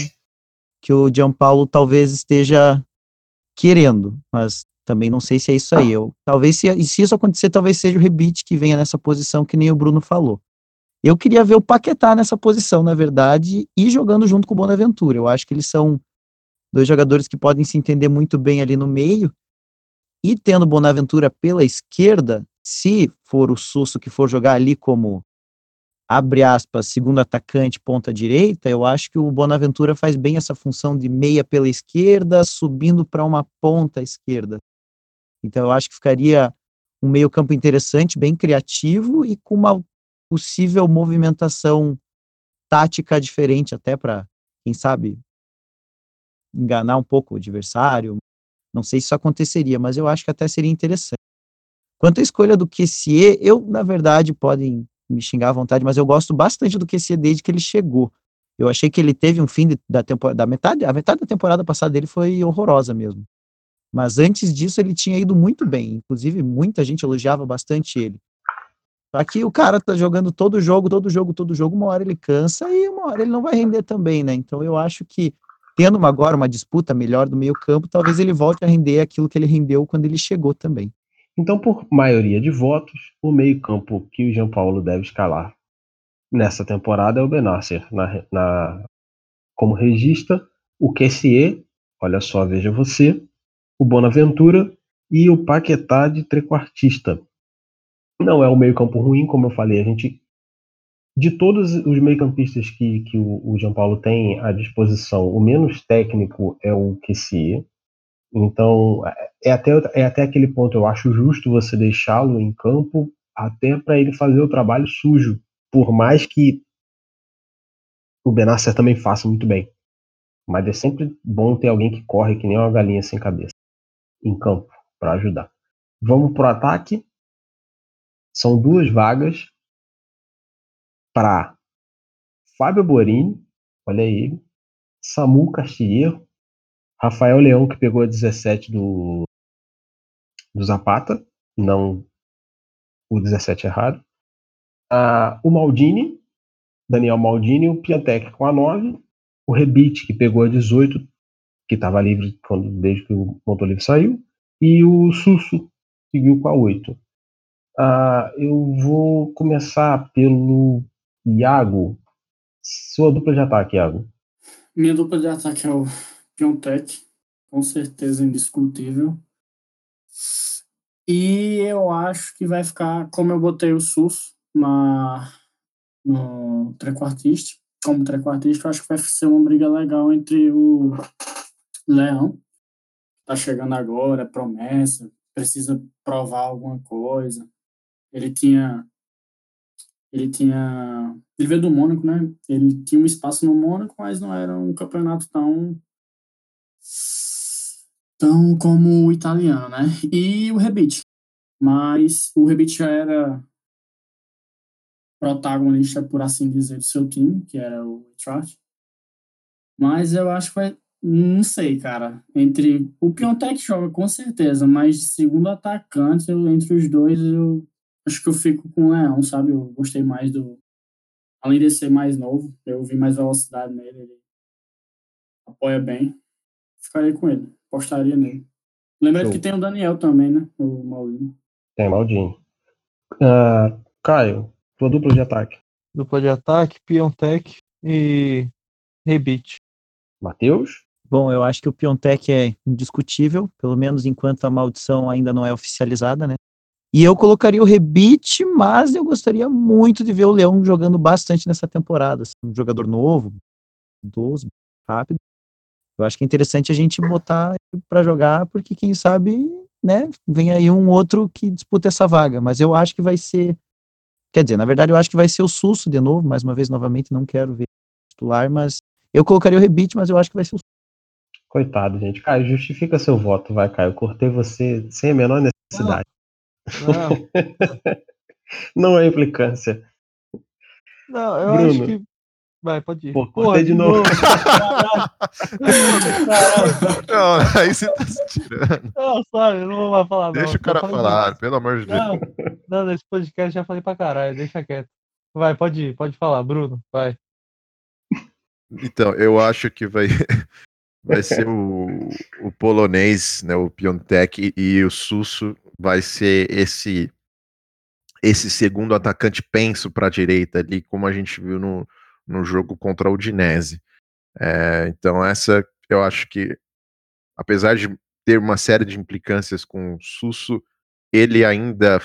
que o Gianpaulo talvez esteja querendo, mas também não sei se é isso aí. Eu, talvez se, se isso acontecer, talvez seja o Rebite que venha nessa posição que nem o Bruno falou. Eu queria ver o Paquetá nessa posição, na verdade, e jogando junto com o Bonaventura. Eu acho que eles são dois jogadores que podem se entender muito bem ali no meio. E tendo Bonaventura pela esquerda, se for o Susso que for jogar ali como abre aspas, segundo atacante, ponta direita, eu acho que o Bonaventura faz bem essa função de meia pela esquerda, subindo para uma ponta esquerda. Então eu acho que ficaria um meio-campo interessante, bem criativo e com uma possível movimentação tática diferente, até para, quem sabe, enganar um pouco o adversário. Não sei se isso aconteceria, mas eu acho que até seria interessante. Quanto à escolha do QCE, eu, na verdade, podem me xingar à vontade, mas eu gosto bastante do QC desde que ele chegou. Eu achei que ele teve um fim de, da temporada, da metade, a metade da temporada passada dele foi horrorosa mesmo. Mas antes disso ele tinha ido muito bem, inclusive muita gente elogiava bastante ele. Aqui o cara tá jogando todo jogo, todo jogo, todo jogo, uma hora ele cansa e uma hora ele não vai render também, né? Então eu acho que tendo uma, agora uma disputa melhor do meio campo, talvez ele volte a render aquilo que ele rendeu quando ele chegou também. Então, por maioria de votos, o meio-campo que o Jean Paulo deve escalar nessa temporada é o Benasser na, na, como regista, o QSE, olha só, veja você, o Bonaventura e o Paquetá de trequartista. Não é um meio-campo ruim, como eu falei, a gente de todos os meio-campistas que, que o, o Jean Paulo tem à disposição, o menos técnico é o QSE. Então, é até, é até aquele ponto, eu acho justo você deixá-lo em campo até para ele fazer o trabalho sujo, por mais que o Benasser também faça muito bem. Mas é sempre bom ter alguém que corre que nem uma galinha sem cabeça em campo para ajudar. Vamos pro ataque. São duas vagas para Fábio Borini, olha ele, Samu Castilheiro Rafael Leão, que pegou a 17 do, do Zapata, não o 17 errado. Ah, o Maldini, Daniel Maldini, o Piatek com a 9. O Rebite, que pegou a 18, que estava livre quando, desde que o Montolivo saiu. E o Susso, seguiu com a 8. Ah, eu vou começar pelo Iago. Sua dupla de ataque, Iago. Minha dupla de ataque é o Piontech, com certeza indiscutível. E eu acho que vai ficar, como eu botei o SUS na, no trequartista, como trequartista, eu acho que vai ser uma briga legal entre o Leão, que tá chegando agora, promessa, precisa provar alguma coisa. Ele tinha ele tinha ele veio do Mônaco, né? Ele tinha um espaço no Mônaco, mas não era um campeonato tão tão como o italiano, né? E o Rebite. Mas o Rebite já era protagonista, por assim dizer, do seu time, que era o Eintracht. Mas eu acho que vai. Não sei, cara. Entre. O Piontek joga com certeza, mas segundo atacante, eu, entre os dois, eu acho que eu fico com o Leão, sabe? Eu gostei mais do. Além de ser mais novo, eu vi mais velocidade nele. Ele apoia bem ficaria com ele. Apostaria nele. Lembrando que tem o Daniel também, né? O Maldini. Tem Maldini. Uh, Caio, tua dupla de ataque. Dupla de ataque, Piontech e Rebite. Matheus? Bom, eu acho que o Piontech é indiscutível, pelo menos enquanto a maldição ainda não é oficializada, né? E eu colocaria o Rebite, mas eu gostaria muito de ver o Leão jogando bastante nessa temporada. Assim, um jogador novo, idoso, rápido. Eu acho que é interessante a gente botar para jogar, porque quem sabe, né, vem aí um outro que disputa essa vaga. Mas eu acho que vai ser. Quer dizer, na verdade, eu acho que vai ser o Susso de novo, mais uma vez, novamente, não quero ver titular, mas eu colocaria o Rebite, mas eu acho que vai ser o Coitado, gente. Caio, justifica seu voto, vai, Caio. Eu cortei você sem a menor necessidade. Não, (laughs) Não é implicância. não, eu Bruno. acho que. Vai, pode ir. Pô, Porra, de novo. Não, aí você tá se tirando. (laughs) Não, sabe, eu não vou mais falar. Deixa não. o cara falar, pelo amor de Deus. Não, não, nesse podcast já falei pra caralho, deixa quieto. Vai, pode ir, pode falar, Bruno, vai. Então, eu acho que vai, (laughs) vai ser o, o polonês, né, o Piontek, e o Susso vai ser esse esse segundo atacante penso para a direita ali, como a gente viu no, no jogo contra o Udinese. É, então, essa eu acho que, apesar de ter uma série de implicâncias com o Susso, ele ainda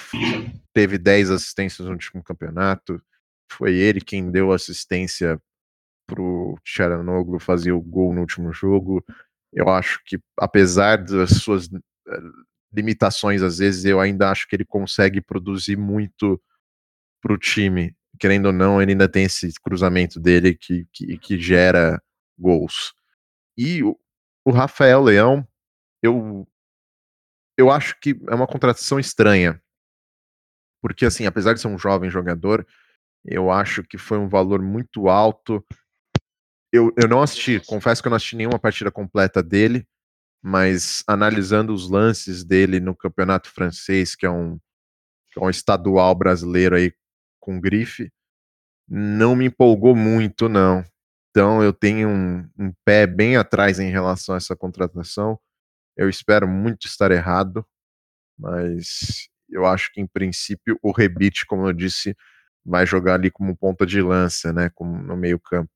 teve 10 assistências no último campeonato. Foi ele quem deu assistência pro Charanoglu fazer o gol no último jogo. Eu acho que, apesar das suas eh, limitações, às vezes, eu ainda acho que ele consegue produzir muito pro time. Querendo ou não, ele ainda tem esse cruzamento dele que, que, que gera gols. E o, o Rafael Leão, eu, eu acho que é uma contratação estranha. Porque, assim, apesar de ser um jovem jogador, eu acho que foi um valor muito alto. Eu, eu não assisti, confesso que eu não assisti nenhuma partida completa dele, mas analisando os lances dele no campeonato francês, que é um, que é um estadual brasileiro aí com grife, não me empolgou muito, não. Então eu tenho um, um pé bem atrás em relação a essa contratação. Eu espero muito estar errado, mas eu acho que em princípio o Rebite, como eu disse, vai jogar ali como ponta de lança, né, como no meio campo.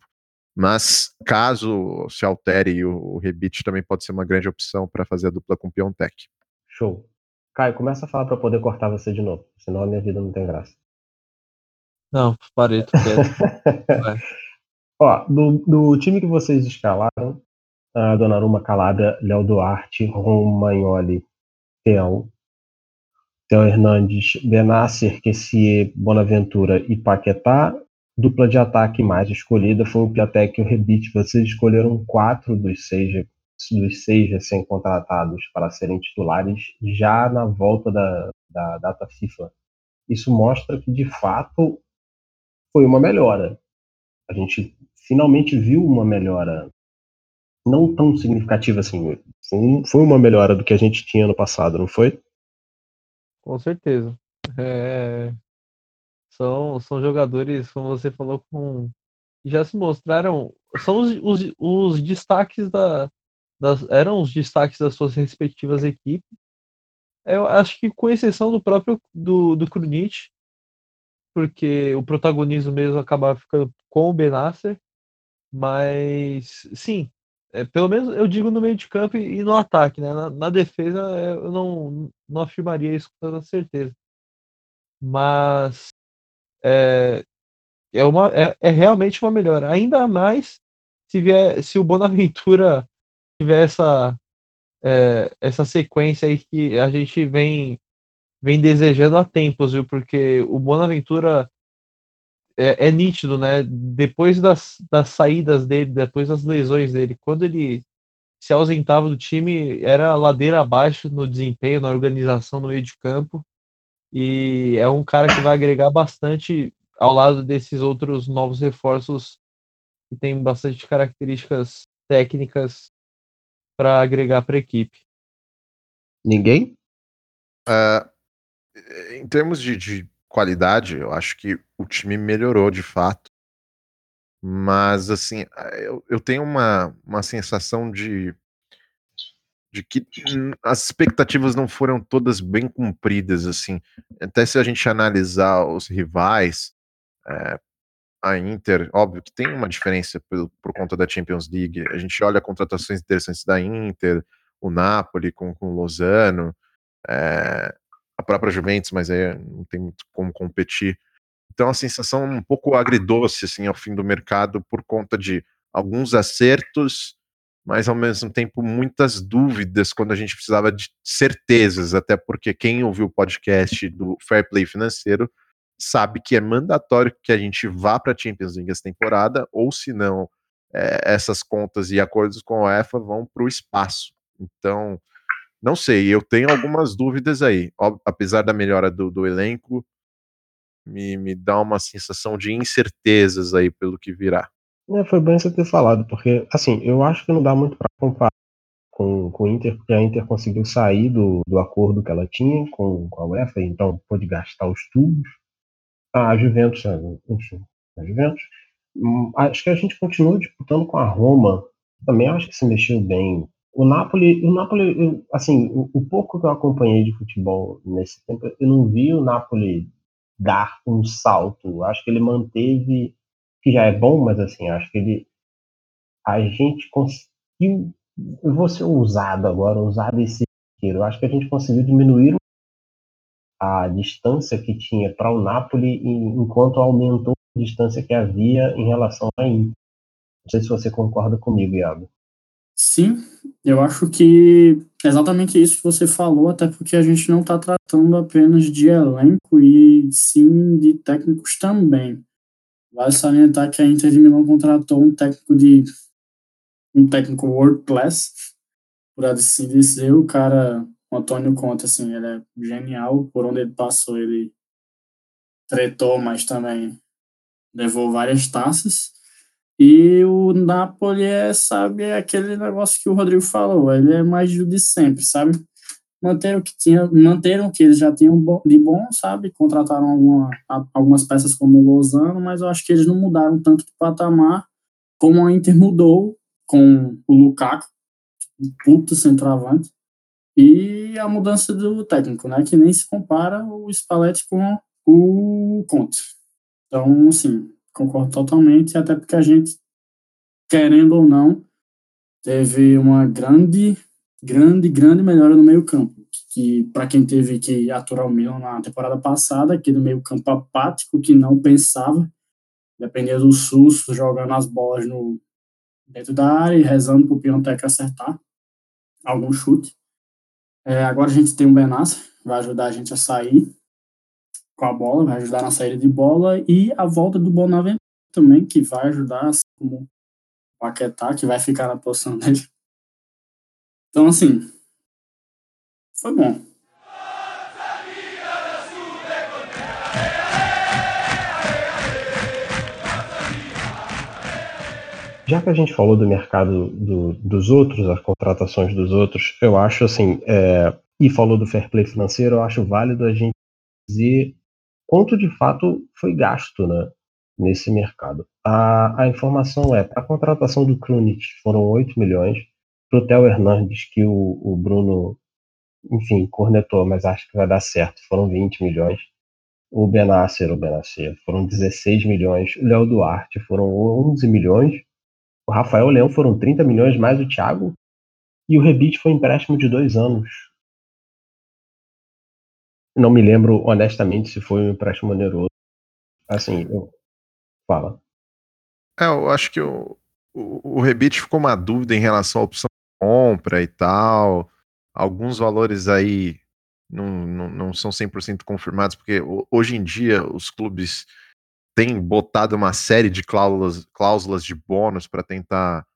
Mas caso se altere, o, o Rebite também pode ser uma grande opção para fazer a dupla com o Piontek. Show. Caio, começa a falar pra poder cortar você de novo, senão a minha vida não tem graça. Não, parei, tô. (laughs) Ó, do, do time que vocês escalaram, a Donnarumma, Calabria, Léo Duarte, Romagnoli, Teão, Theo Hernandes, Benasser, Kessier, Bonaventura e Paquetá. Dupla de ataque mais escolhida foi o Piatek e o Rebite. Vocês escolheram quatro dos seis, dos seis recém-contratados para serem titulares já na volta da, da data FIFA. Isso mostra que, de fato, foi uma melhora. A gente finalmente viu uma melhora não tão significativa assim. Foi uma melhora do que a gente tinha no passado, não foi? Com certeza. É, São, são jogadores, como você falou, com já se mostraram. São os, os, os destaques da, das, eram os destaques das suas respectivas equipes. Eu acho que com exceção do próprio do, do Krunic, porque o protagonismo mesmo acaba ficando com o Benasser, mas sim, é, pelo menos eu digo no meio de campo e, e no ataque, né? Na, na defesa é, eu não, não afirmaria isso com toda certeza. Mas é, é, uma, é, é realmente uma melhora. Ainda mais se, vier, se o Bonaventura tiver essa, é, essa sequência aí que a gente vem, vem desejando há tempos, viu? Porque o Bonaventura é, é nítido, né? Depois das, das saídas dele, depois das lesões dele, quando ele se ausentava do time, era ladeira abaixo no desempenho, na organização no meio de campo. E é um cara que vai agregar bastante ao lado desses outros novos reforços que tem bastante características técnicas para agregar para a equipe. Ninguém? Ah, em termos de, de qualidade, eu acho que o time melhorou de fato. Mas, assim, eu, eu tenho uma, uma sensação de, de que hum, as expectativas não foram todas bem cumpridas, assim. Até se a gente analisar os rivais, é, a Inter, óbvio que tem uma diferença por, por conta da Champions League. A gente olha contratações interessantes da Inter, o Napoli com, com o Lozano, é, a própria Juventus, mas aí não tem muito como competir. Então a sensação um pouco agridoce assim ao fim do mercado por conta de alguns acertos, mas ao mesmo tempo muitas dúvidas quando a gente precisava de certezas, até porque quem ouviu o podcast do Fair Play Financeiro sabe que é mandatório que a gente vá para a Champions League essa temporada, ou se não, é, essas contas e acordos com a UEFA vão para o espaço. Então, não sei, eu tenho algumas dúvidas aí. apesar da melhora do, do elenco, me, me dá uma sensação de incertezas aí pelo que virá. É, foi bem você ter falado, porque, assim, eu acho que não dá muito para comparar com, com o Inter, porque a Inter conseguiu sair do, do acordo que ela tinha com, com a UEFA, então pôde gastar os tubos. A Juventus, enfim, a Juventus. Hum, acho que a gente continua disputando com a Roma, também acho que se mexeu bem. O Napoli, o Napoli assim, o, o, pouco que eu acompanhei de futebol nesse tempo, eu não vi o Napoli dar um salto. Acho que ele manteve, que já é bom, mas assim, acho que ele a gente conseguiu, eu vou ser ousado agora, ousado esse eu acho que a gente conseguiu diminuir a distância que tinha para o Napoli enquanto aumentou a distância que havia em relação a Inter. Não sei se você concorda comigo, Iago. Sim, eu acho que exatamente isso que você falou, até porque a gente não está tratando apenas de elenco e sim de técnicos também. Vale salientar que a Inter de Milão contratou um técnico de um técnico world class, por assim dizer, o cara, o Antônio Conte, assim, ele é genial, por onde ele passou, ele tretou, mas também levou várias taças. E o Napoli é, sabe, é aquele negócio que o Rodrigo falou, ele é mais de sempre, sabe? Manteram o que tinha, manteram o que eles já tinham de bom, sabe? Contrataram alguma, algumas peças como o Lozano, mas eu acho que eles não mudaram tanto de patamar como a Inter mudou com o Lukaku, puta centroavante, e a mudança do técnico, né? Que nem se compara o Spalletti com o Conte. Então, assim, concordo totalmente, até porque a gente, querendo ou não, teve uma grande, grande, grande melhora no meio campo. Que, para quem teve que aturar o Milan na temporada passada, aquele meio campo apático que não pensava, dependia do susto, jogando as bolas no, dentro da área e rezando para o Piontek acertar algum chute. É, agora a gente tem um Benassa, vai ajudar a gente a sair com a bola, vai ajudar na saída de bola e a volta do Bonaventura também, que vai ajudar, assim como o Paquetá, que vai ficar na posição (laughs) dele. Então, assim, foi bom. Já que a gente falou do mercado do, dos outros, as contratações dos outros, eu acho assim, é, e falou do fair play financeiro, eu acho válido a gente dizer quanto de fato foi gasto né, nesse mercado. A, a informação é, para a contratação do Krunic foram 8 milhões, para o Theo Hernandes, que o, o Bruno, enfim, cornetou, mas acho que vai dar certo, foram 20 milhões. O Benasser, o Benasser, foram 16 milhões. O Léo Duarte foram 11 milhões. O Rafael Leão foram 30 milhões mais o Thiago. E o Rebite foi empréstimo de dois anos. Não me lembro, honestamente, se foi um empréstimo oneroso. Assim, eu... fala. É, eu acho que o, o, o Rebite ficou uma dúvida em relação à opção compra e tal. Alguns valores aí não, não, não são 100% confirmados, porque hoje em dia os clubes têm botado uma série de cláusulas, cláusulas de bônus para tentar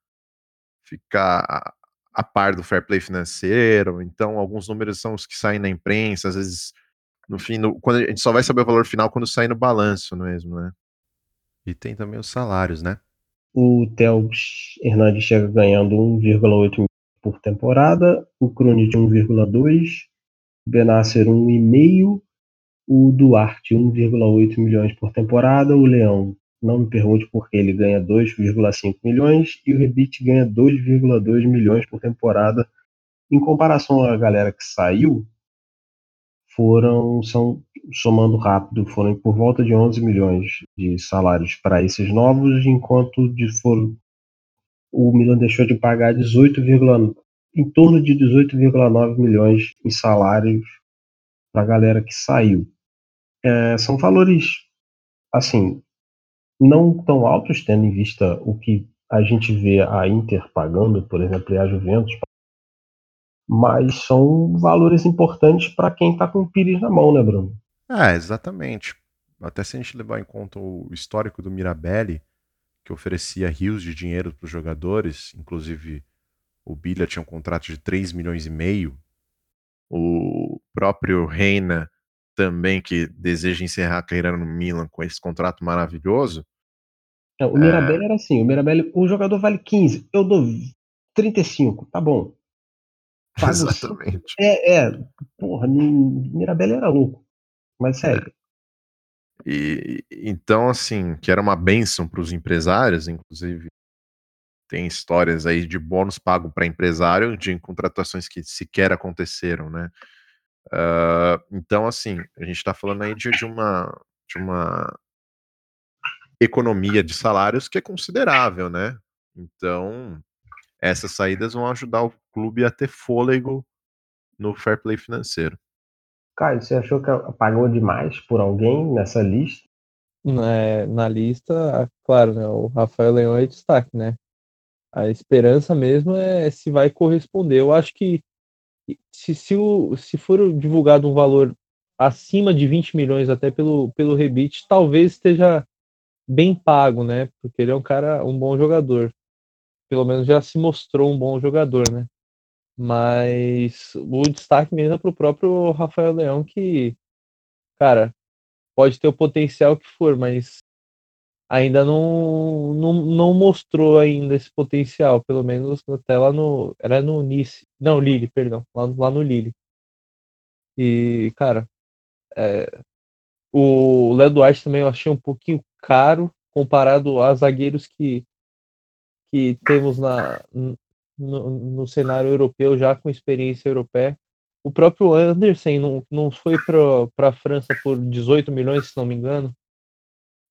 ficar a, a par do fair play financeiro. Então, alguns números são os que saem na imprensa, às vezes no fim, no, quando a gente só vai saber o valor final quando sair no balanço mesmo, né? E tem também os salários, né? O Theo Hernandes chega ganhando 1,8 por temporada, o Crone de 1,2, Benasser 1,5, o Duarte 1,8 milhões por temporada, o Leão, não me pergunte por que ele ganha 2,5 milhões e o Rebite ganha 2,2 milhões por temporada. Em comparação à galera que saiu, foram, são, somando rápido, foram por volta de 11 milhões de salários para esses novos, enquanto de foram, o Milan deixou de pagar 18, em torno de 18,9 milhões em salários para a galera que saiu. É, são valores, assim, não tão altos, tendo em vista o que a gente vê a Inter pagando, por exemplo, e a Juventus mas são valores importantes para quem está com o Pires na mão, né, Bruno? É, exatamente. Até se a gente levar em conta o histórico do Mirabelli, que oferecia rios de dinheiro para os jogadores, inclusive o Bilha tinha um contrato de 3 milhões e meio. O próprio Reina também, que deseja encerrar a carreira no Milan com esse contrato maravilhoso. É, o Mirabelli é... era assim, o Mirabelli, o jogador vale 15, eu dou 35, tá bom. (laughs) Pago Exatamente. É, é, porra, Mirabelli era louco, mas sério. É. E então, assim, que era uma benção para os empresários, inclusive tem histórias aí de bônus pago para empresário de contratações que sequer aconteceram, né? Uh, então, assim, a gente está falando aí de, de, uma, de uma economia de salários que é considerável, né? Então, essas saídas vão ajudar o clube a ter fôlego no fair play financeiro. Caio, você achou que pagou demais por alguém nessa lista? Na lista, claro, né, o Rafael Leão é destaque, né? A esperança mesmo é se vai corresponder. Eu acho que se, se, o, se for divulgado um valor acima de 20 milhões até pelo, pelo rebite, talvez esteja bem pago, né? Porque ele é um cara, um bom jogador. Pelo menos já se mostrou um bom jogador, né? Mas o destaque mesmo é pro próprio Rafael Leão, que, cara, pode ter o potencial que for, mas ainda não, não, não mostrou ainda esse potencial, pelo menos até lá no. Era no Nice. Não, Lille, perdão. Lá, lá no Lille. E, cara, é, o Léo Duarte também eu achei um pouquinho caro comparado a zagueiros que, que temos na, no, no cenário europeu, já com experiência europeia. O próprio Anderson não, não foi para a França por 18 milhões, se não me engano.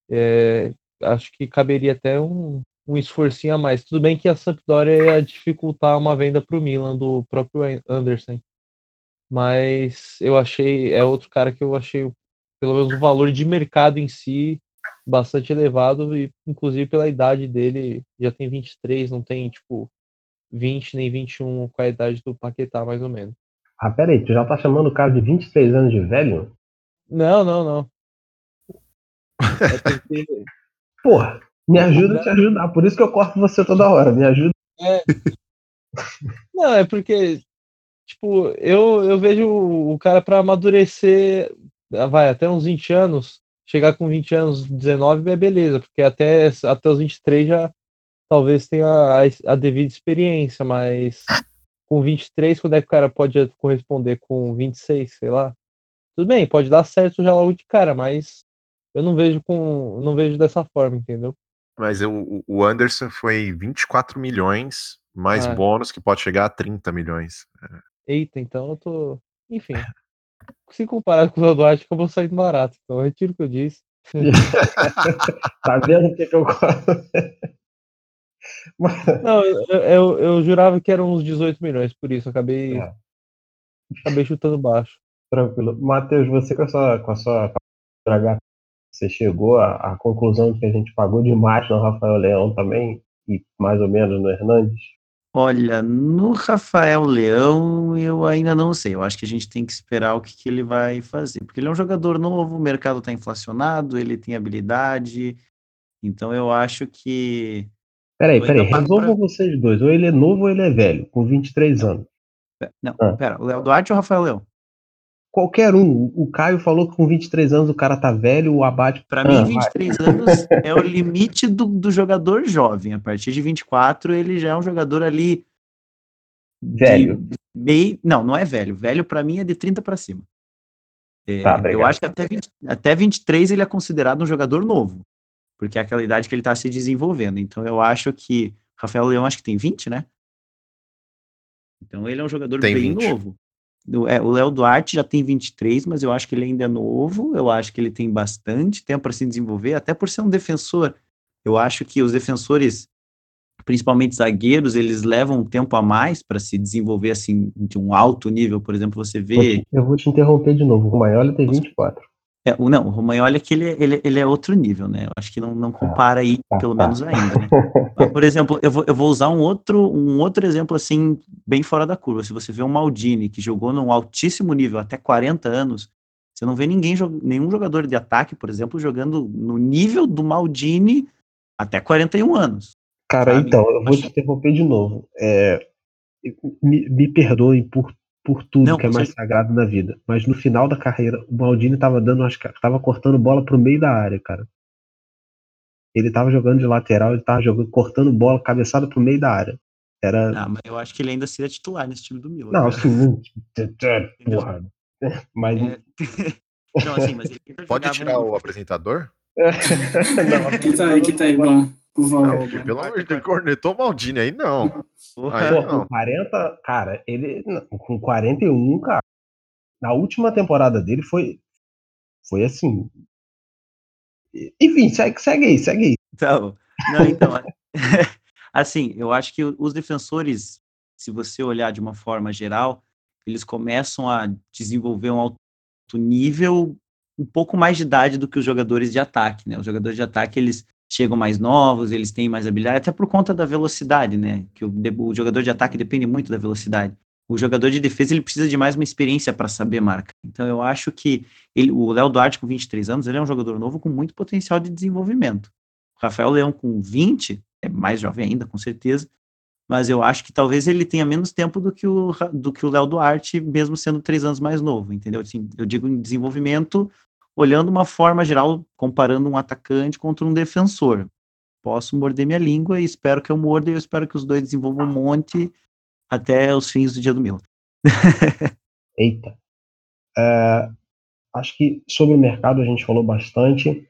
É, acho que caberia até um, um esforcinho a mais. Tudo bem que a Sampdoria ia dificultar uma venda para o Milan do próprio Anderson. Mas eu achei, é outro cara que eu achei, pelo menos o valor de mercado em si, bastante elevado, e inclusive pela idade dele, já tem 23, não tem, tipo, 20 nem 21 com a idade do Paquetá, mais ou menos. Ah, peraí, tu já tá chamando o cara de 23 anos de velho? Não, não, não. É (laughs) porque... Porra, me ajuda a te ajudar, por isso que eu corto você toda hora, me ajuda. É... Não, é porque, tipo, eu, eu vejo o cara para amadurecer, vai, até uns 20 anos, chegar com 20 anos, 19 é beleza, porque até, até os 23 já talvez tenha a, a devida experiência, mas com 23, quando é que o cara pode corresponder com 26, sei lá? Tudo bem, pode dar certo já logo de cara, mas eu não vejo com não vejo dessa forma, entendeu? Mas eu, o Anderson foi 24 milhões mais ah. bônus que pode chegar a 30 milhões. Eita, então eu tô, enfim. Se comparar com o Duarte, que eu vou sair barato. Então eu retiro o que eu disse. (laughs) tá vendo o que, que eu Não, eu, eu, eu, jurava que eram uns 18 milhões, por isso acabei, é. acabei chutando baixo. Tranquilo. Matheus, você com a sua, com a sua você chegou à, à conclusão de que a gente pagou demais no Rafael Leão também e mais ou menos no Hernandes? Olha, no Rafael Leão eu ainda não sei. Eu acho que a gente tem que esperar o que, que ele vai fazer. Porque ele é um jogador novo, o mercado está inflacionado, ele tem habilidade. Então eu acho que Peraí, peraí, resolvam pra... vocês dois. Ou ele é novo ou ele é velho, com 23 não. anos. Não, ah. pera, o Léo Duarte ou o Rafael Leão? Qualquer um. O Caio falou que com 23 anos o cara tá velho, o abate. Pra ah, mim, 23 vai. anos (laughs) é o limite do, do jogador jovem. A partir de 24, ele já é um jogador ali. Velho. Meio... Não, não é velho. Velho para mim é de 30 para cima. É, tá, eu acho que até, 20, até 23 ele é considerado um jogador novo porque é aquela idade que ele está se desenvolvendo. Então eu acho que Rafael Leão acho que tem 20, né? Então ele é um jogador tem bem 20. novo. É, o Léo Duarte já tem 23, mas eu acho que ele ainda é novo, eu acho que ele tem bastante tempo para se desenvolver, até por ser um defensor. Eu acho que os defensores, principalmente zagueiros, eles levam um tempo a mais para se desenvolver assim de um alto nível, por exemplo, você vê. Eu vou te interromper de novo. O Maiola tem 24. É, não, o Romagnoli é que ele, ele, ele é outro nível, né? Eu acho que não, não compara aí, tá, pelo tá. menos ainda. Né? (laughs) Por exemplo, eu vou, eu vou usar um outro, um outro exemplo assim, bem fora da curva. Se você vê um Maldini que jogou num altíssimo nível até 40 anos, você não vê ninguém, nenhum jogador de ataque, por exemplo, jogando no nível do Maldini até 41 anos. Cara, sabe? então, eu vou te interromper de novo. É, me, me perdoem por, por tudo Não, que é mais certeza. sagrado na vida, mas no final da carreira, o Maldini tava dando, ca- tava cortando bola pro meio da área, cara. Ele tava jogando de lateral, ele tava jogando, cortando bola, cabeçada pro meio da área. Era. Ah, mas eu acho que ele ainda seria titular nesse time do Milan. Não, (laughs) (laughs) porra. Mas. É, (laughs) Não, assim, mas ele Pode tirar um- o apresentador? Não, Que tá aí, que tá aí, bom. Não, pelo amor de Deus, cornetou o Maldini aí, não. Aí Pô, não. com 40, cara, ele com 41, cara, na última temporada dele foi foi assim. Enfim, segue, segue aí, segue aí. Então, não, então, (laughs) assim, eu acho que os defensores, se você olhar de uma forma geral, eles começam a desenvolver um alto nível um pouco mais de idade do que os jogadores de ataque, né? Os jogadores de ataque, eles chegam mais novos, eles têm mais habilidade, até por conta da velocidade, né? Que o, o jogador de ataque depende muito da velocidade. O jogador de defesa, ele precisa de mais uma experiência para saber marca. Então, eu acho que ele, o Léo Duarte, com 23 anos, ele é um jogador novo com muito potencial de desenvolvimento. O Rafael Leão, com 20, é mais jovem ainda, com certeza, mas eu acho que talvez ele tenha menos tempo do que o do que o Léo Duarte, mesmo sendo três anos mais novo, entendeu? Assim, eu digo em desenvolvimento, olhando uma forma geral, comparando um atacante contra um defensor. Posso morder minha língua e espero que eu morda e eu espero que os dois desenvolvam um monte até os fins do dia do Milan. (laughs) Eita. É, acho que sobre o mercado a gente falou bastante.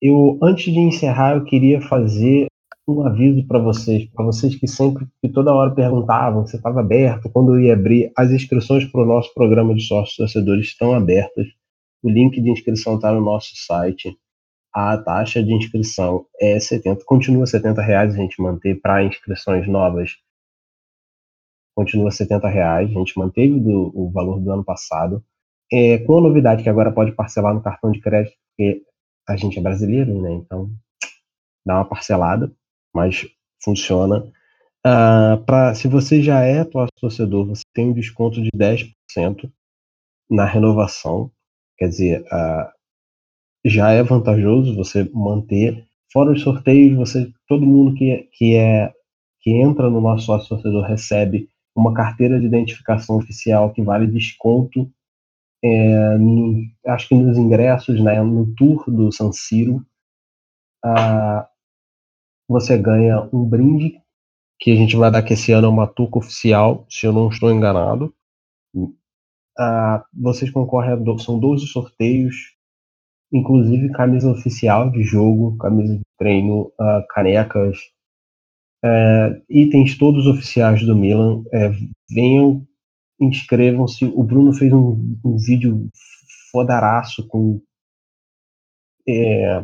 Eu, antes de encerrar, eu queria fazer um aviso para vocês, para vocês que sempre, que toda hora perguntavam se estava aberto, quando eu ia abrir, as inscrições para o nosso programa de sócios torcedores estão abertas. O link de inscrição está no nosso site. A taxa de inscrição é 70, continua 70 reais a gente manter para inscrições novas. Continua 70 reais, a gente manteve do- o valor do ano passado. É, com a novidade que agora pode parcelar no cartão de crédito, porque a gente é brasileiro, né? Então dá uma parcelada, mas funciona. Ah, pra, se você já é atual torcedor, você tem um desconto de 10% na renovação. Quer dizer, ah, já é vantajoso você manter. Fora os sorteios, você, todo mundo que, que, é, que entra no nosso sócio recebe uma carteira de identificação oficial que vale desconto é, no- acho que nos ingressos, né, no tour do San Siro, ah, você ganha um brinde que a gente vai dar que esse ano é uma touca oficial, se eu não estou enganado. Ah, vocês concorrem a do, são 12 sorteios, inclusive camisa oficial de jogo, camisa de treino, ah, canecas, é, itens todos oficiais do Milan. É, venham inscrevam-se. O Bruno fez um, um vídeo fodaraço com é,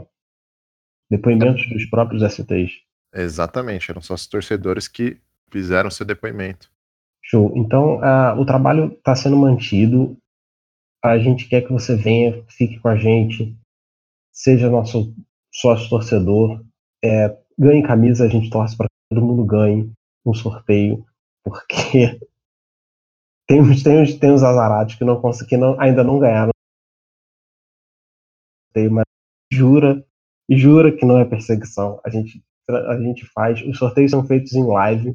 depoimentos dos próprios STs. Exatamente, eram só os torcedores que fizeram seu depoimento. Show. Então, o trabalho está sendo mantido. A gente quer que você venha, fique com a gente, seja nosso sócio torcedor, é, ganhe camisa, a gente torce para que todo mundo ganhe um sorteio, porque (laughs) tem uns, tem tem azarados que, não, que não, ainda não ganharam sorteio, mas jura, jura que não é perseguição. A gente, a gente faz, os sorteios são feitos em live.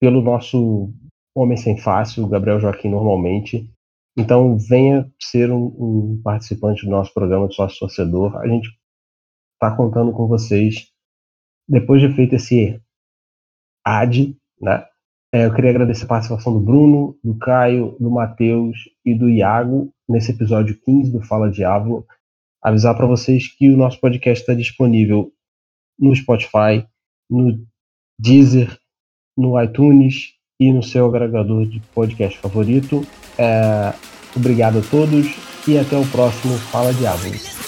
Pelo nosso homem sem fácil, o Gabriel Joaquim, normalmente. Então, venha ser um, um participante do nosso programa de sócio torcedor. A gente está contando com vocês. Depois de feito esse ad, né? é, eu queria agradecer a participação do Bruno, do Caio, do Matheus e do Iago nesse episódio 15 do Fala Diabo. Avisar para vocês que o nosso podcast está disponível no Spotify, no Deezer, no iTunes e no seu agregador de podcast favorito. É, obrigado a todos e até o próximo Fala Diabo.